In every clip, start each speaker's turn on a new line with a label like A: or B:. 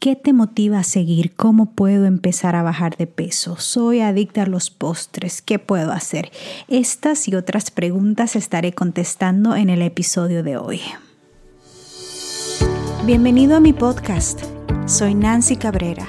A: ¿Qué te motiva a seguir? ¿Cómo puedo empezar a bajar de peso? Soy adicta a los postres. ¿Qué puedo hacer? Estas y otras preguntas estaré contestando en el episodio de hoy. Bienvenido a mi podcast. Soy Nancy Cabrera,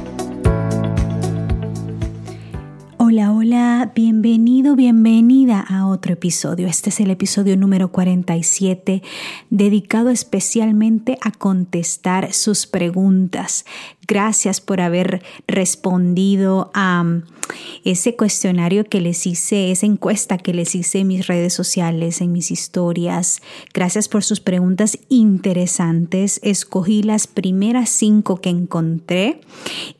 A: Hola, hola, bienvenido, bienvenida a otro episodio. Este es el episodio número 47, dedicado especialmente a contestar sus preguntas. Gracias por haber respondido a um, ese cuestionario que les hice, esa encuesta que les hice en mis redes sociales, en mis historias. Gracias por sus preguntas interesantes. Escogí las primeras cinco que encontré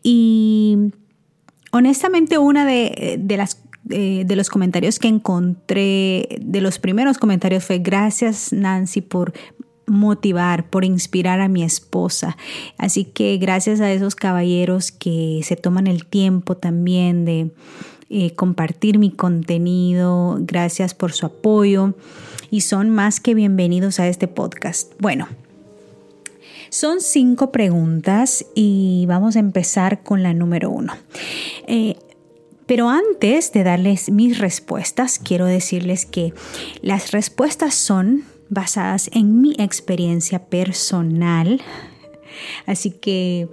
A: y honestamente una de, eh, de los comentarios que encontré, de los primeros comentarios fue gracias Nancy por motivar, por inspirar a mi esposa. Así que gracias a esos caballeros que se toman el tiempo también de eh, compartir mi contenido, gracias por su apoyo y son más que bienvenidos a este podcast. Bueno, son cinco preguntas y vamos a empezar con la número uno. Eh, pero antes de darles mis respuestas, quiero decirles que las respuestas son basadas en mi experiencia personal. Así que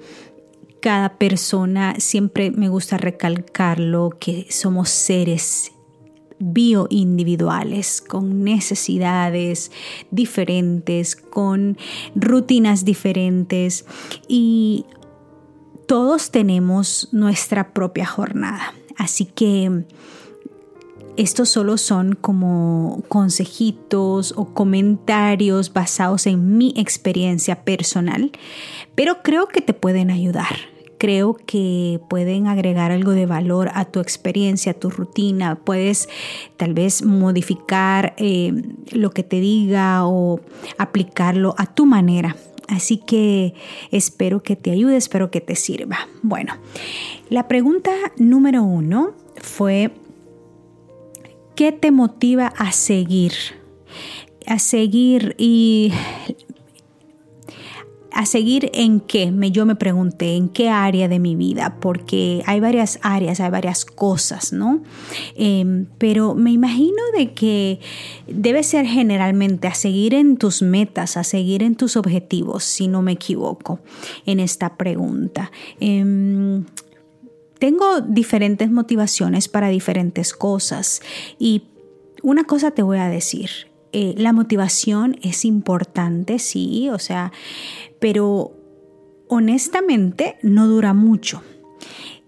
A: cada persona, siempre me gusta recalcarlo, que somos seres bioindividuales, con necesidades diferentes, con rutinas diferentes y todos tenemos nuestra propia jornada. Así que estos solo son como consejitos o comentarios basados en mi experiencia personal, pero creo que te pueden ayudar creo que pueden agregar algo de valor a tu experiencia, a tu rutina. Puedes tal vez modificar eh, lo que te diga o aplicarlo a tu manera. Así que espero que te ayude, espero que te sirva. Bueno, la pregunta número uno fue, ¿qué te motiva a seguir? A seguir y a seguir en qué, me, yo me pregunté, en qué área de mi vida, porque hay varias áreas, hay varias cosas, ¿no? Em, pero me imagino de que debe ser generalmente a seguir en tus metas, a seguir en tus objetivos, si no me equivoco, en esta pregunta. Em, tengo diferentes motivaciones para diferentes cosas y una cosa te voy a decir, eh, la motivación es importante, sí, o sea, pero honestamente no dura mucho.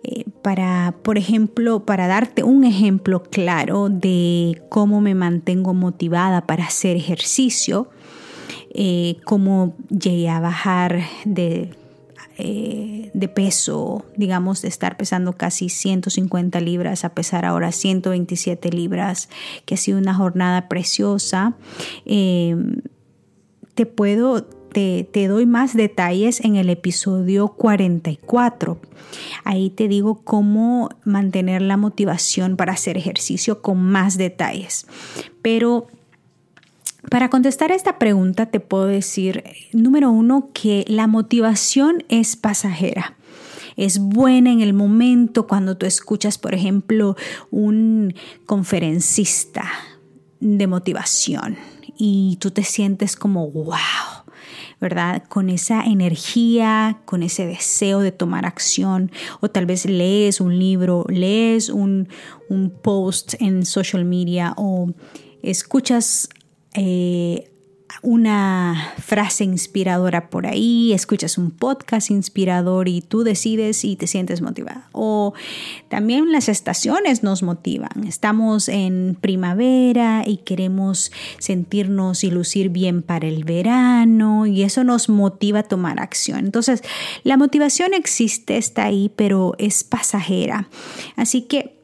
A: Eh, para, por ejemplo, para darte un ejemplo claro de cómo me mantengo motivada para hacer ejercicio, eh, cómo llegué a bajar de eh, de peso, digamos, de estar pesando casi 150 libras a pesar ahora 127 libras, que ha sido una jornada preciosa. Eh, te puedo te, te, doy más detalles en el episodio 44. Ahí te digo cómo mantener la motivación para hacer ejercicio con más detalles. Pero para contestar a esta pregunta te puedo decir, número uno, que la motivación es pasajera. Es buena en el momento cuando tú escuchas, por ejemplo, un conferencista de motivación y tú te sientes como, wow, ¿verdad? Con esa energía, con ese deseo de tomar acción, o tal vez lees un libro, lees un, post en social media o escuchas eh, una frase inspiradora por ahí, escuchas un podcast inspirador y tú decides y te sientes motivada. O también las estaciones nos motivan. Estamos en primavera y queremos sentirnos y lucir bien para el verano y eso nos motiva a tomar acción. Entonces, la motivación existe, está ahí, pero es pasajera. Así que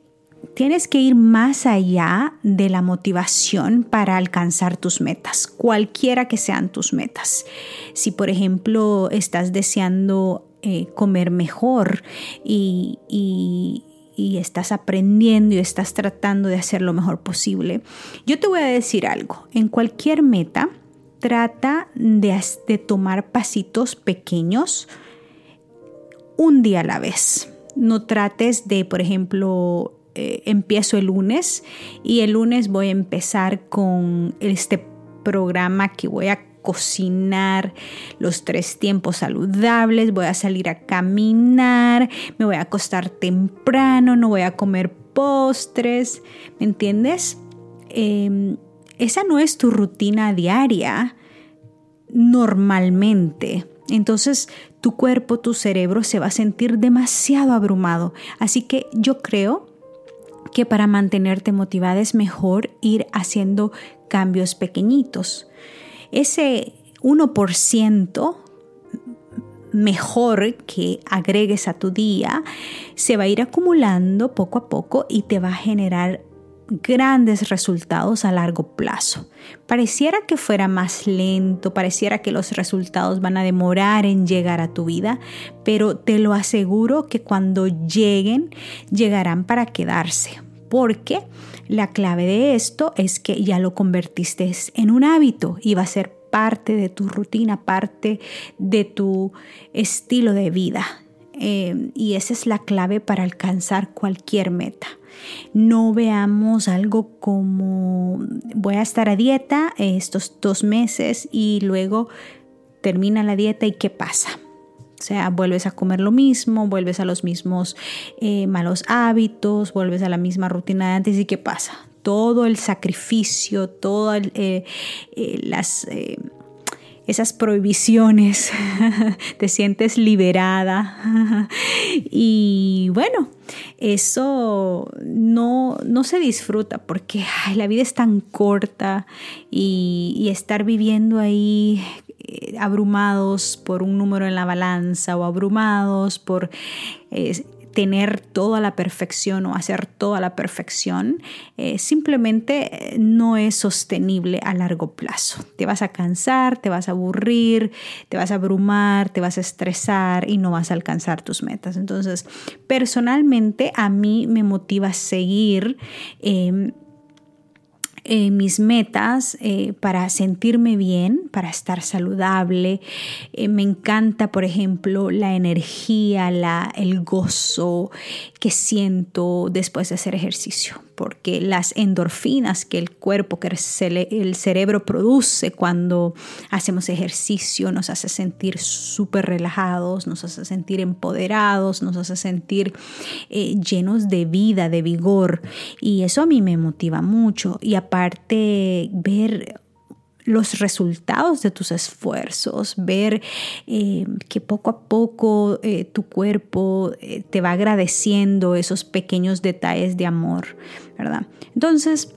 A: tienes que ir más allá de la motivación para alcanzar tus metas, cualquiera que sean tus metas. Si por ejemplo estás deseando eh, comer mejor y, y estás aprendiendo y estás tratando de hacer lo mejor posible, yo te voy a decir algo, en cualquier meta trata de, de tomar pasitos pequeños un día a la vez. No trates de, por ejemplo, eh, empiezo el lunes y el lunes voy a empezar con este programa que voy a cocinar los tres tiempos saludables, voy a salir a caminar, me voy a acostar temprano, no voy a comer postres, ¿me entiendes? Em, esa no es tu rutina diaria normalmente. Entonces tu cuerpo, tu cerebro se va a sentir demasiado abrumado. Así que yo creo que para mantenerte motivada es mejor ir haciendo cambios pequeñitos. Ese 1% mejor que agregues a tu día se va a ir acumulando poco a poco y te va a generar grandes resultados a largo plazo. Pareciera que fuera más lento, pareciera que los resultados van a demorar en llegar a tu vida, pero te lo aseguro que cuando lleguen, llegarán para quedarse porque la clave de esto es que ya lo convertiste en un hábito y va a ser parte de tu rutina, parte de tu estilo de vida. Eh, y esa es la clave para alcanzar cualquier meta. No veamos algo como voy a estar a dieta estos dos meses y luego termina la dieta y qué pasa. O sea, vuelves a comer lo mismo, vuelves a los mismos eh, malos hábitos, vuelves a la misma rutina de antes y ¿qué pasa? Todo el sacrificio, todas eh, eh, las esas prohibiciones, te sientes liberada. y bueno, eso no, no se disfruta porque la vida es tan corta y, estar viviendo ahí eh, abrumados por un número en la balanza o abrumados por eh, tener toda la perfección o hacer toda la perfección, eh, simplemente no es sostenible a largo plazo. Te vas a cansar, te vas a aburrir, te vas a abrumar, te vas a estresar y no vas a alcanzar tus metas. Entonces, personalmente a mí me motiva seguir. Em, eh, mis metas eh, para sentirme bien, para estar saludable. Eh, me encanta, por ejemplo, la energía, la, el gozo que siento después de hacer ejercicio porque las endorfinas que el cuerpo, que el cerebro produce cuando hacemos ejercicio nos hace sentir súper relajados, nos hace sentir empoderados, nos hace sentir eh, llenos de vida, de vigor. Y eso a mí me motiva mucho. Y aparte ver los resultados de tus esfuerzos, ver eh, que poco a poco eh, tu cuerpo eh, te va agradeciendo esos pequeños detalles de amor, ¿verdad? Entonces,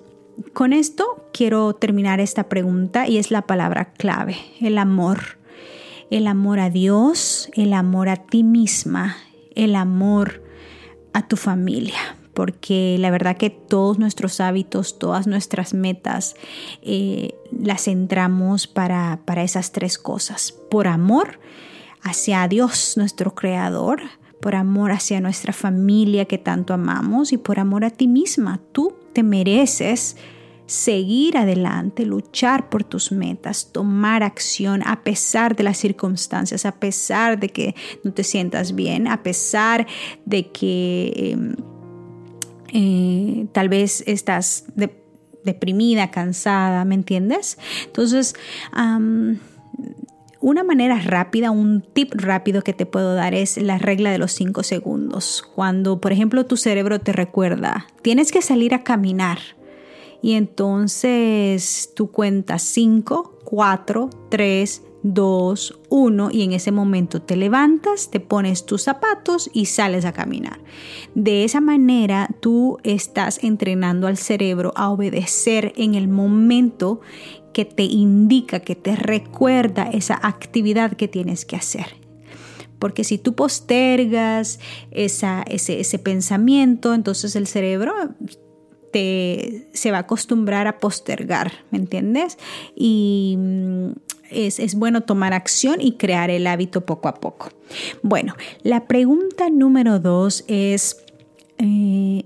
A: con esto quiero terminar esta pregunta y es la palabra clave, el amor. El amor a Dios, el amor a ti misma, el amor a tu familia porque la verdad que todos nuestros hábitos, todas nuestras metas eh, las centramos para, para esas tres cosas. Por amor hacia Dios, nuestro Creador, por amor hacia nuestra familia que tanto amamos y por amor a ti misma. Tú te mereces seguir adelante, luchar por tus metas, tomar acción a pesar de las circunstancias, a pesar de que no te sientas bien, a pesar de que... Em, eh, tal vez estás deprimida, cansada, ¿me entiendes? Entonces, una manera rápida, un tip rápido que te puedo dar es la regla de los 5 segundos. Cuando, por ejemplo, tu cerebro te recuerda, tienes que salir a caminar Y entonces tú cuentas 5, 4, 3, 2, 1 y en ese momento te levantas, te pones tus zapatos y sales a caminar. De esa manera tú estás entrenando al cerebro a obedecer en el momento que te indica, que te recuerda esa actividad que tienes que hacer. Porque si tú postergas ese, ese pensamiento, entonces el cerebro te, se va a acostumbrar a postergar, ¿me entiendes? Y mm, es, bueno tomar acción y crear el hábito poco a poco. Bueno, la pregunta número dos es, eh,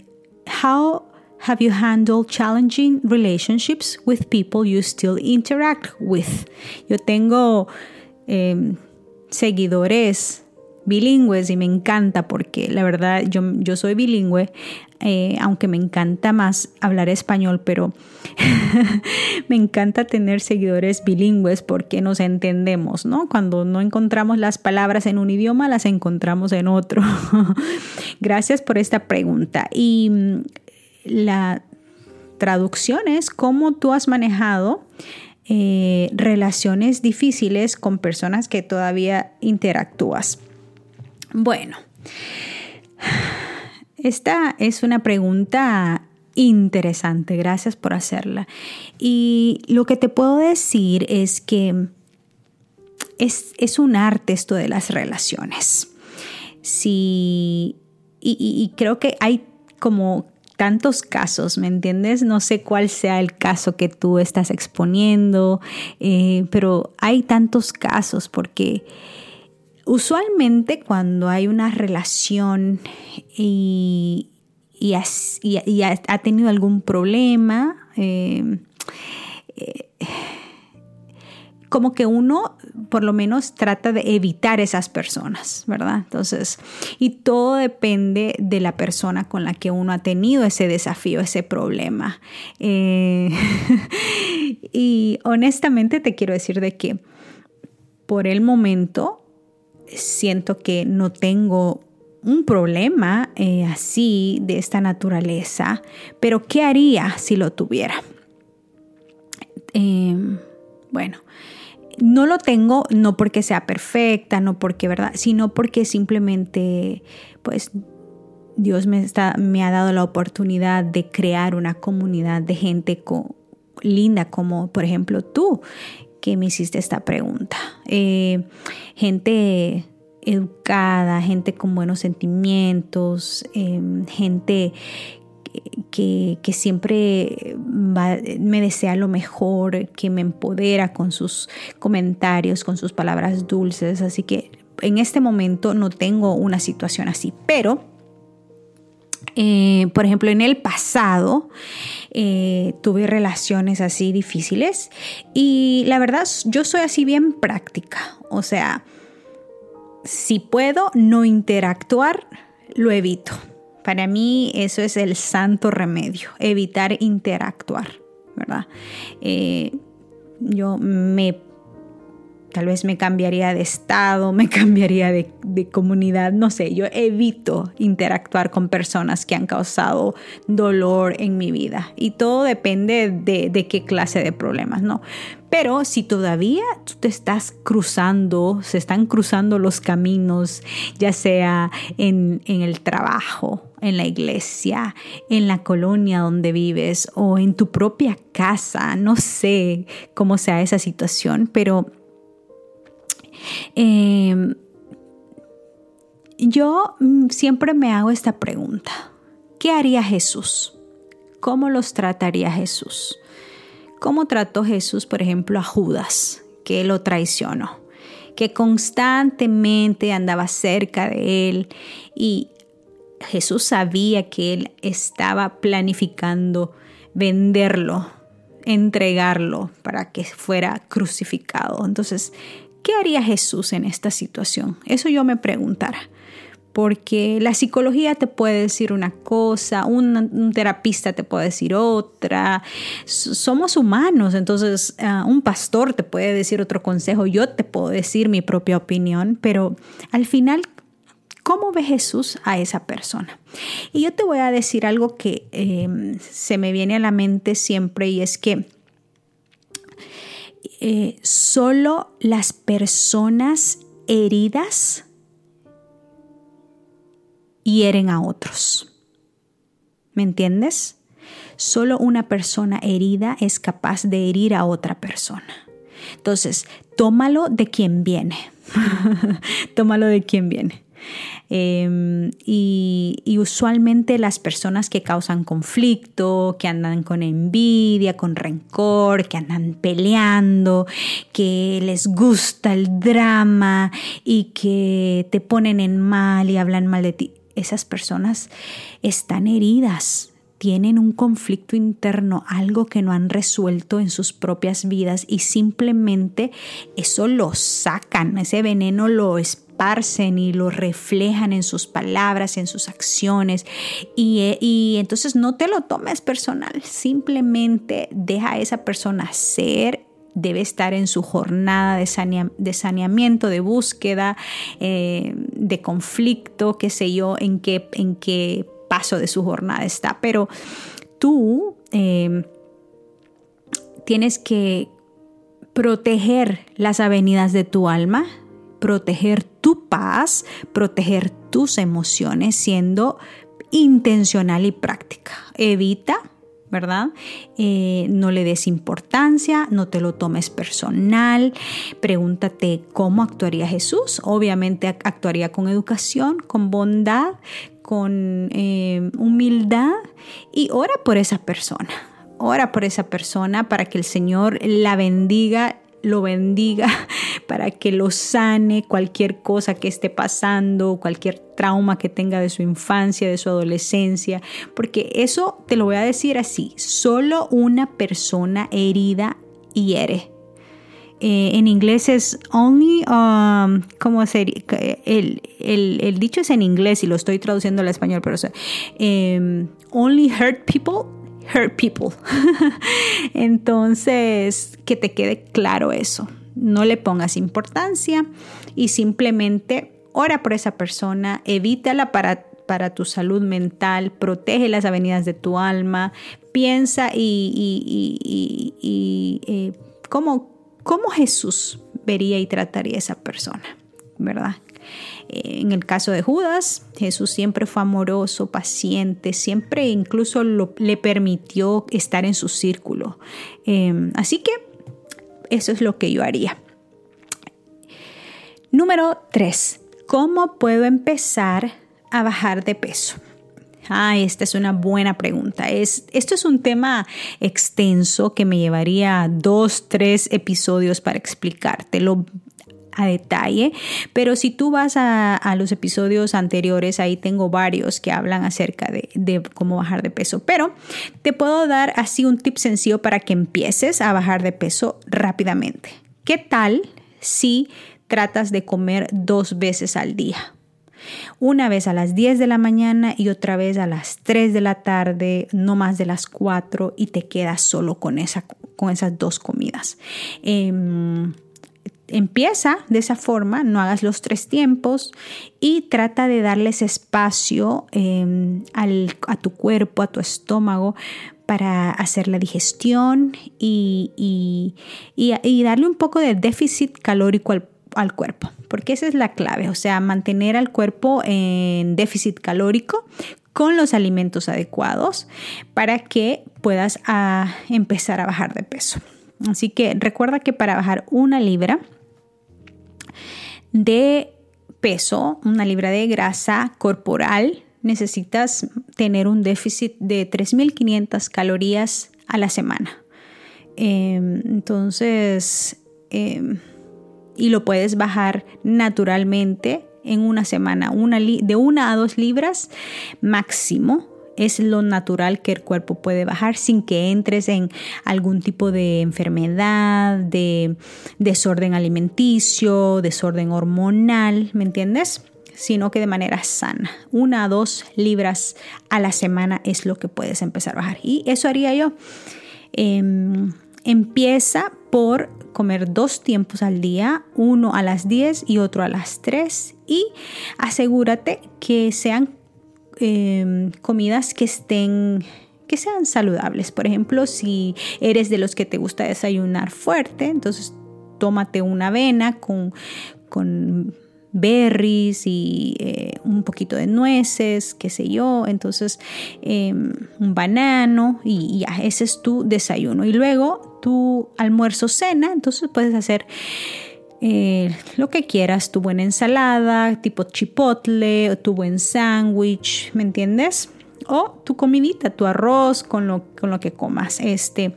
A: how have you handled challenging relationships with people you still interact with? Yo tengo em, seguidores bilingües y me encanta porque la verdad yo, yo soy bilingüe, eh, aunque me encanta más hablar español, pero me encanta tener seguidores bilingües porque nos entendemos, ¿no? Cuando no encontramos las palabras en un idioma, las encontramos en otro. Gracias por esta pregunta. Y mm, la traducción es cómo tú has manejado eh, relaciones difíciles con personas que todavía interactúas. Bueno, esta es una pregunta interesante, gracias por hacerla. Y lo que te puedo decir es que es, un arte esto de las relaciones. Sí, y, creo que hay como tantos casos, ¿me entiendes? No sé cuál sea el caso que tú estás exponiendo, eh, pero hay tantos casos porque Usualmente cuando hay una relación y, ha, tenido algún problema, em, eh, como que uno por lo menos trata de evitar esas personas, ¿verdad? Entonces, y todo depende de la persona con la que uno ha tenido ese desafío, ese problema. Eh, y honestamente te quiero decir de que por el momento siento que no tengo un problema eh, así de esta naturaleza, pero ¿qué haría si lo tuviera? Em, bueno, no lo tengo no porque sea perfecta, no porque, ¿verdad? Sino porque simplemente, pues, Dios me, está, me ha dado la oportunidad de crear una comunidad de gente linda como, por ejemplo, tú, que me hiciste esta pregunta. Eh, gente educada, gente con buenos sentimientos, em, gente que, siempre me desea lo mejor, que me empodera con sus comentarios, con sus palabras dulces. Así que en este momento no tengo una situación así, pero eh, por ejemplo, en el pasado eh, tuve relaciones así difíciles y la verdad yo soy así bien práctica. O sea, si puedo no interactuar, lo evito. Para mí eso es el santo remedio, evitar interactuar, ¿verdad? Eh, yo me tal vez me cambiaría de estado, me cambiaría de, comunidad, no sé, yo evito interactuar con personas que han causado dolor en mi vida y todo depende de, qué clase de problemas, ¿no? Pero si todavía tú te estás cruzando, se están cruzando los caminos, ya sea en, en el trabajo, en la iglesia, en la colonia donde vives o en tu propia casa, no sé cómo sea esa situación, pero Em, yo mm, siempre me hago esta pregunta. ¿Qué haría Jesús? ¿Cómo los trataría Jesús? ¿Cómo trató Jesús, por ejemplo, a Judas, que lo traicionó? Que constantemente andaba cerca de él y Jesús sabía que él estaba planificando venderlo, entregarlo para que fuera crucificado. Entonces, ¿Qué haría Jesús en esta situación? Eso yo me preguntara. Porque la psicología te puede decir una cosa, un, terapista te puede decir otra. Somos humanos, entonces ah, un pastor te puede decir otro consejo, yo te puedo decir mi propia opinión, pero al final ¿Cómo ve Jesús a esa persona? Y yo te voy a decir algo que em, se me viene a la mente siempre y es que eh, solo las personas heridas hieren a otros. ¿Me entiendes? Solo una persona herida es capaz de herir a otra persona. Entonces, tómalo de quien viene. tómalo de quien viene. Em, y, usualmente las personas que causan conflicto, que andan con envidia, con rencor, que andan peleando, que les gusta el drama y que te ponen en mal y hablan mal de ti, esas personas están heridas tienen un conflicto interno, algo que no han resuelto en sus propias vidas y simplemente eso lo sacan, ese veneno lo esparcen y lo reflejan en sus palabras, en sus acciones y, eh, y entonces no te lo tomes personal, simplemente deja a esa persona ser debe estar en su jornada de, saneamiento, de búsqueda, eh, de conflicto, qué sé yo, en qué, en qué paso de su jornada está. Pero tú eh, tienes que proteger las avenidas de tu alma, proteger tu paz, proteger tus emociones siendo intencional y práctica. Evita ¿verdad? Eh, no le des importancia, no te lo tomes personal, pregúntate cómo actuaría Jesús. Obviamente actuaría con educación, con bondad, con eh, humildad y ora por esa persona. Ora por esa persona para que el Señor la bendiga lo bendiga, para que lo sane cualquier cosa que esté pasando, cualquier trauma que tenga de su infancia, de su adolescencia, porque eso te lo voy a decir así, solo una persona herida hiere. Eh, en inglés es only, um, ¿cómo sería? El, el, dicho es en inglés y lo estoy traduciendo al español, pero eh, only hurt people hurt people. Entonces, que te quede claro eso. No le pongas importancia y simplemente ora por esa persona, evítala para, para tu salud mental, protege las avenidas de tu alma, piensa y, y, y, eh, cómo, cómo Jesús vería y trataría a esa persona, ¿verdad? En el caso de Judas, Jesús siempre fue amoroso, paciente, siempre incluso le permitió estar en su círculo. Em, así que eso es lo que yo haría. Número 3. ¿Cómo puedo empezar a bajar de peso? Ah, esta es una buena pregunta. Es, esto es un tema extenso que me llevaría dos, tres episodios para explicártelo a detalle, pero si tú vas a, los episodios anteriores, ahí tengo varios que hablan acerca de, cómo bajar de peso, pero te puedo dar así un tip sencillo para que empieces a bajar de peso rápidamente. ¿Qué tal si tratas de comer dos veces al día? Una vez a las 10 de la mañana y otra vez a las 3 de la tarde, no más de las 4 y te quedas solo con, con esas dos comidas. Em, empieza de esa forma, no hagas los tres tiempos y trata de darles espacio em, a tu cuerpo, a tu estómago para hacer la digestión y, darle un poco de déficit calórico al, al, cuerpo, porque esa es la clave, o sea, mantener al cuerpo en déficit calórico con los alimentos adecuados para que puedas ah, empezar a bajar de peso. Así que recuerda que para bajar una libra de peso, una libra de grasa corporal, necesitas tener un déficit de 3.500 calorías a la semana. Em, entonces, em, y lo puedes bajar naturalmente en una semana, una de una a dos libras máximo es lo natural que el cuerpo puede bajar sin que entres en algún tipo de enfermedad, de desorden alimenticio, desorden hormonal, ¿me entiendes? Sino que de manera sana. Una a dos libras a la semana es lo que puedes empezar a bajar. Y eso haría yo. Em, empieza por comer dos tiempos al día, uno a las 10 y otro a las 3 y asegúrate que sean em, comidas que estén que sean saludables. Por ejemplo, si eres de los que te gusta desayunar fuerte, entonces tómate una avena con, con berries y eh, un poquito de nueces, qué sé yo, entonces em, un banano y, ya, ese es tu desayuno. Y luego tu almuerzo cena, entonces puedes hacer eh, lo que quieras, tu buena ensalada, tipo chipotle, o tu buen sándwich, ¿me entiendes? O tu comidita, tu arroz con lo, con lo que comas. Este,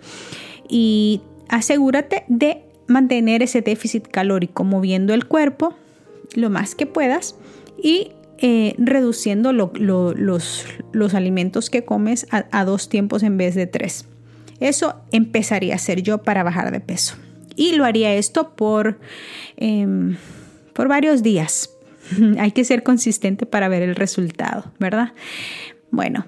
A: y asegúrate de mantener ese déficit calórico moviendo el cuerpo lo más que puedas y eh, reduciendo los, los, alimentos que comes a, dos tiempos en vez de tres. Eso empezaría a hacer yo para bajar de peso. Y lo haría esto por, em, por varios días. Hay que ser consistente para ver el resultado, ¿verdad? Bueno,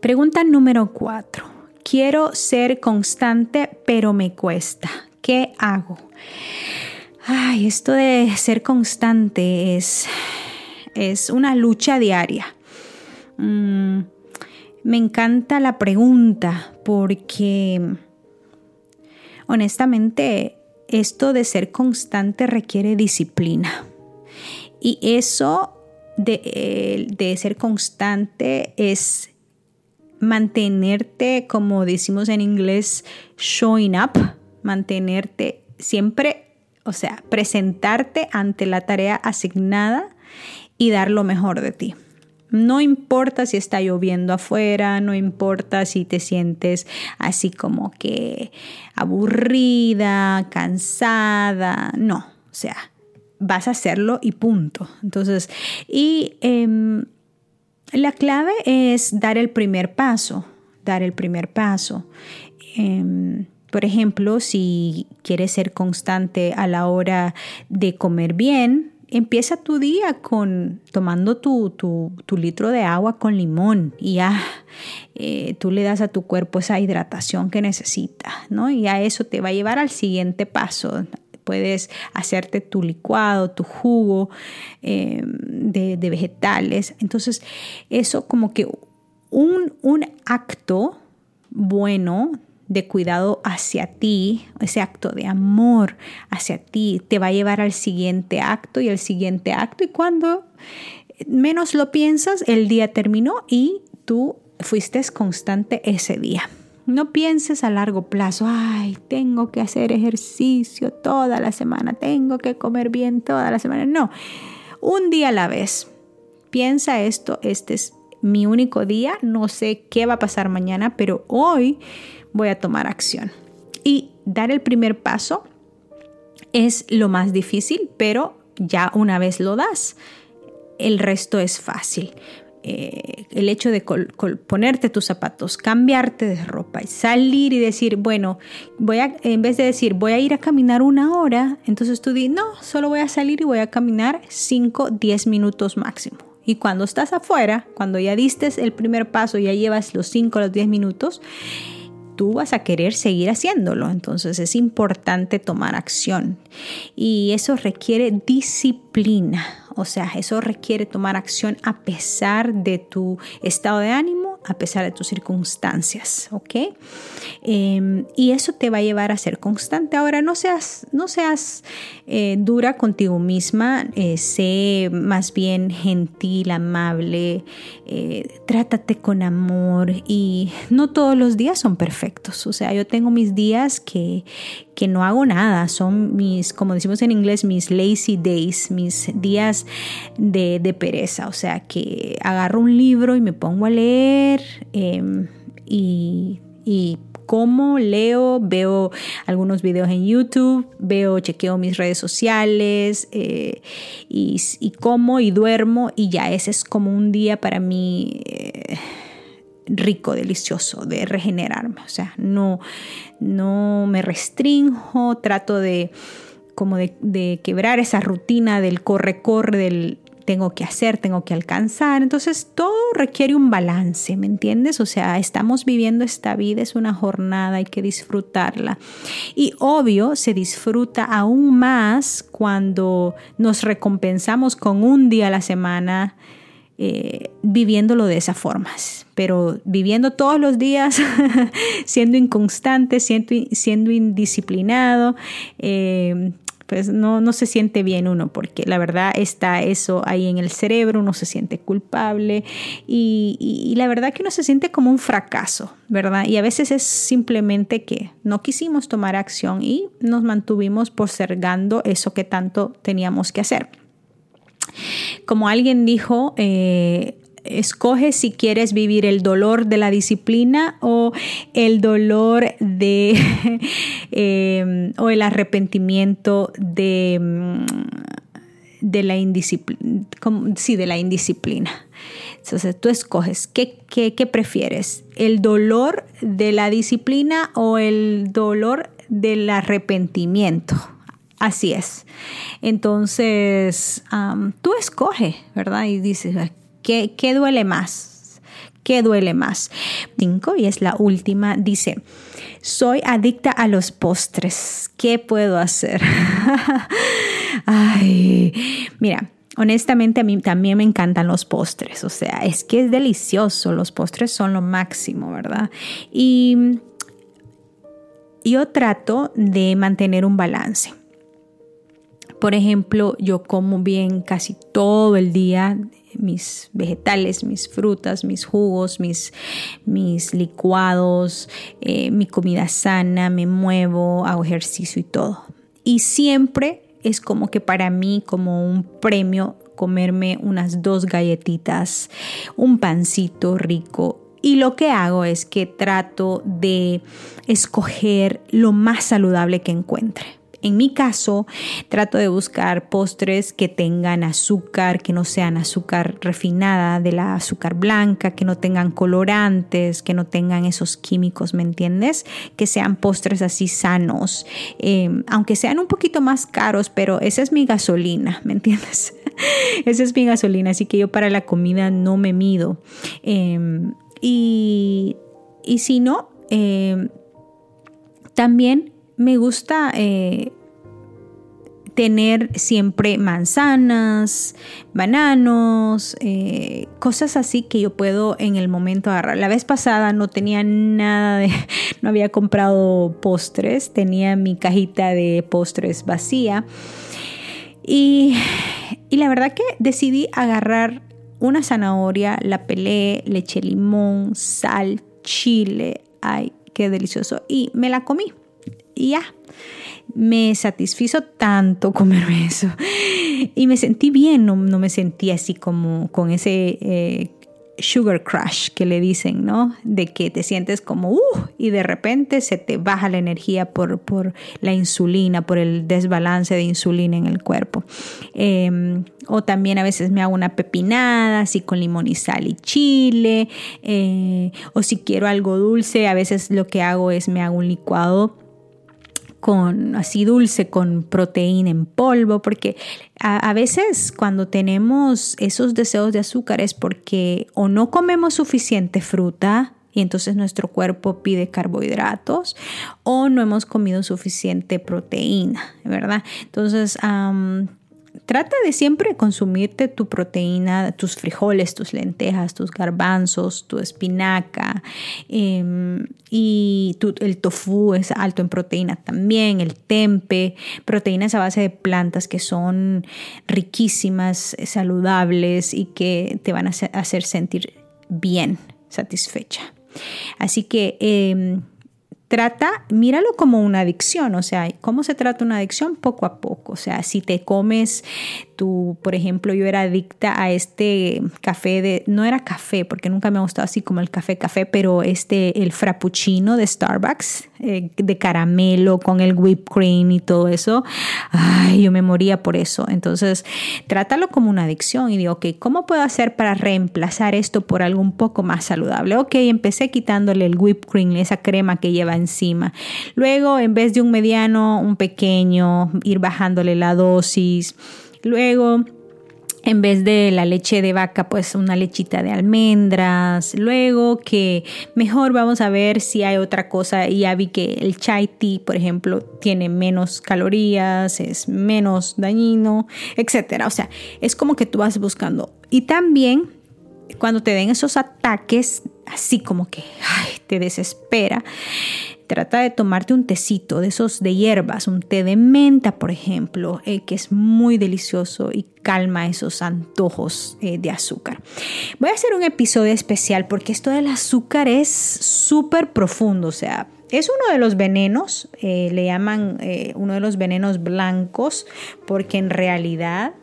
A: pregunta número cuatro. Quiero ser constante, pero me cuesta. ¿Qué hago? Ay, esto de ser constante es, es una lucha diaria. Mm, me encanta la pregunta porque honestamente esto de ser constante requiere disciplina. Y eso de, de ser constante es mantenerte, como decimos en inglés, showing up, mantenerte siempre o sea, presentarte ante la tarea asignada y dar lo mejor de ti. No importa si está lloviendo afuera, no importa si te sientes así como que aburrida, cansada, no, o sea, vas a hacerlo y punto. Entonces, y em, la clave es dar el primer paso, dar el primer paso. Em, por ejemplo, si quieres ser constante a la hora de comer bien, empieza tu día con tomando tu, litro de agua con limón y ya eh, tú le das a tu cuerpo esa hidratación que necesita, ¿no? Y a eso te va a llevar al siguiente paso. Puedes hacerte tu licuado, tu jugo em, de, vegetales. Entonces, eso como que un, un acto bueno de cuidado hacia ti, ese acto de amor hacia ti, te va a llevar al siguiente acto y al siguiente acto. Y cuando menos lo piensas, el día terminó y tú fuiste constante ese día. No pienses a largo plazo, ay, tengo que hacer ejercicio toda la semana, tengo que comer bien toda la semana. No, un día a la vez. Piensa esto, este es mi único día, no sé qué va a pasar mañana, pero hoy voy a tomar acción. Y dar el primer paso es lo más difícil, pero ya una vez lo das, el resto es fácil. Eh, el hecho de ponerte tus zapatos, cambiarte de ropa y salir y decir, bueno, voy a, en vez de decir, voy a ir a caminar una hora, entonces tú di, no, solo voy a salir y voy a caminar 5, 10 minutos máximo. Y cuando estás afuera, cuando ya diste el primer paso, ya llevas los 5 o los 10 minutos, tú vas a querer seguir haciéndolo. Entonces es importante tomar acción y eso requiere disciplina. O sea, eso requiere tomar acción a pesar de tu estado de ánimo, a pesar de tus circunstancias, ¿ok? Em, y eso te va a llevar a ser constante. Ahora, no seas, no seas eh, dura contigo misma, eh, sé más bien gentil, amable, eh, trátate con amor y no todos los días son perfectos. O sea, yo tengo mis días que, que no hago nada, son mis, como decimos en inglés, mis lazy days, mis días de, pereza, o sea que agarro un libro y me pongo a leer em, y, y como leo, veo algunos videos en YouTube, veo, chequeo mis redes sociales eh, y, y, como y duermo y ya ese es como un día para mí eh, rico, delicioso, de regenerarme. O sea, no, no me restringo, trato de como de, quebrar esa rutina del corre-corre, del tengo que hacer, tengo que alcanzar. Entonces todo requiere un balance, ¿me entiendes? O sea, estamos viviendo esta vida, es una jornada, hay que disfrutarla. Y obvio, se disfruta aún más cuando nos recompensamos con un día a la semana. Eh, viviéndolo de esa forma, pero viviendo todos los días, siendo inconstante, siendo, siendo indisciplinado, eh, pues no, no se siente bien uno, porque la verdad está eso ahí en el cerebro, uno se siente culpable y, la verdad que uno se siente como un fracaso, ¿verdad? Y a veces es simplemente que no quisimos tomar acción y nos mantuvimos postergando eso que tanto teníamos que hacer. Como alguien dijo, eh, escoge si quieres vivir el dolor de la disciplina o el dolor de em, o el arrepentimiento de, mm, de la indisciplina sí, de la indisciplina entonces tú escoges ¿qué, qué prefieres el dolor de la disciplina o el dolor del arrepentimiento Así es. Entonces, tú escoge, ¿verdad? Y dices, ¿Qué, duele más? ¿Qué duele más? Cinco, y es la última, dice, soy adicta a los postres. ¿Qué puedo hacer? Ay, mira, honestamente a mí también me encantan los postres. O sea, es que es delicioso. Los postres son lo máximo, ¿verdad? Y yo trato de mantener un balance. Por ejemplo, yo como bien casi todo el día mis vegetales, mis frutas, mis jugos, mis, mis licuados, eh, mi comida sana, me muevo, hago ejercicio y todo. Y siempre es como que para mí como un premio comerme unas dos galletitas, un pancito rico y lo que hago es que trato de escoger lo más saludable que encuentre. En mi caso, trato de buscar postres que tengan azúcar, que no sean azúcar refinada, de la azúcar blanca, que no tengan colorantes, que no tengan esos químicos, ¿me entiendes? Que sean postres así sanos, em, aunque sean un poquito más caros, pero esa es mi gasolina, ¿me entiendes? esa es mi gasolina, así que yo para la comida no me mido. Em, y, y si no, em, también me gusta eh, tener siempre manzanas, bananos, eh, cosas así que yo puedo en el momento agarrar. La vez pasada no tenía nada de, no había comprado postres, tenía mi cajita de postres vacía. Y, y la verdad que decidí agarrar una zanahoria, la pelé, leche limón, sal, chile. Ay, qué delicioso. Y me la comí y ya. Me satisfizo tanto comerme eso. Y me sentí bien, no, me sentí así como con ese eh, sugar crush que le dicen, ¿no? De que te sientes como, uh, y de repente se te baja la energía por, por la insulina, por el desbalance de insulina en el cuerpo. Em, o también a veces me hago una pepinada, así con limón y sal y chile. Eh, o si quiero algo dulce, a veces lo que hago es me hago un licuado con así dulce, con proteína en polvo, porque a, veces cuando tenemos esos deseos de azúcar es porque o no comemos suficiente fruta, y entonces nuestro cuerpo pide carbohidratos o no hemos comido suficiente proteína, ¿verdad? Entonces, trata de siempre consumirte tu proteína, tus frijoles, tus lentejas, tus garbanzos, tu espinaca em, y el tofu es alto en proteína también, el tempe, proteínas a base de plantas que son riquísimas, saludables y que te van a hacer sentir bien, satisfecha. Así que em, trata, míralo como una adicción, o sea, ¿cómo se trata una adicción? Poco a poco, o sea, si te comes por ejemplo, yo era adicta a este café de, no era café, porque nunca me ha gustado así como el café café, pero este, el frappuccino de Starbucks, eh, de caramelo con el whipped cream y todo eso, ay, yo me moría por eso. Entonces, trátalo como una adicción y digo, ok, ¿cómo puedo hacer para reemplazar esto por algo un poco más saludable? Ok, empecé quitándole el whipped cream, esa crema que lleva encima. Luego, en vez de un mediano, un pequeño, ir bajándole la dosis. Luego, en vez de la leche de vaca, pues una lechita de almendras. Luego que mejor vamos a ver si hay otra cosa. Ya vi que el chai tea, por ejemplo, tiene menos calorías, es menos dañino, etc. O sea, es como que tú vas buscando. Y también cuando te den esos ataques, así como que te desespera, trata de tomarte un tecito de esos de hierbas, un té de menta, por ejemplo, eh, que es muy delicioso y calma esos antojos eh, de azúcar. Voy a hacer un episodio especial porque esto del azúcar es súper profundo, o sea, es uno de los venenos, eh, le llaman uno de los venenos blancos, porque en realidad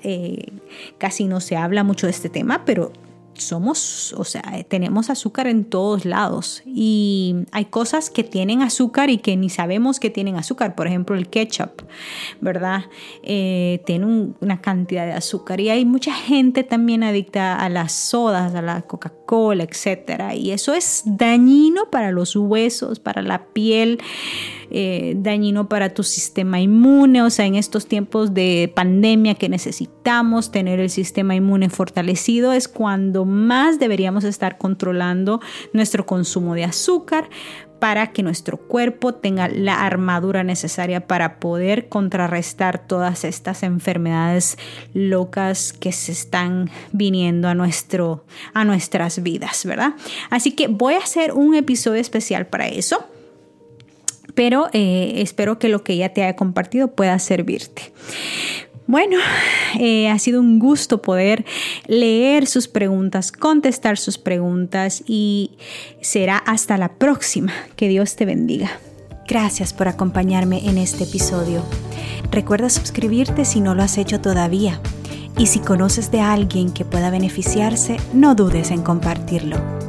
A: casi no se habla mucho de este tema, pero somos, o sea, tenemos azúcar en todos lados y hay cosas que tienen azúcar y que ni sabemos que tienen azúcar. Por ejemplo, el ketchup, ¿verdad? Eh, tiene una cantidad de azúcar y hay mucha gente también adicta a las sodas, a la Coca-Cola, etc. Y eso es dañino para los huesos, para la piel. Eh, dañino para tu sistema inmune, o sea, en estos tiempos de pandemia que necesitamos tener el sistema inmune fortalecido es cuando más deberíamos estar controlando nuestro consumo de azúcar para que nuestro cuerpo tenga la armadura necesaria para poder contrarrestar todas estas enfermedades locas que se están viniendo a, nuestro, a nuestras vidas, ¿verdad? Así que voy a hacer un episodio especial para eso pero eh, espero que lo que ella te haya compartido pueda servirte. Bueno, eh, ha sido un gusto poder leer sus preguntas, contestar sus preguntas y será hasta la próxima. Que Dios te bendiga.
B: Gracias por acompañarme en este episodio. Recuerda suscribirte si no lo has hecho todavía. Y si conoces de alguien que pueda beneficiarse, no dudes en compartirlo.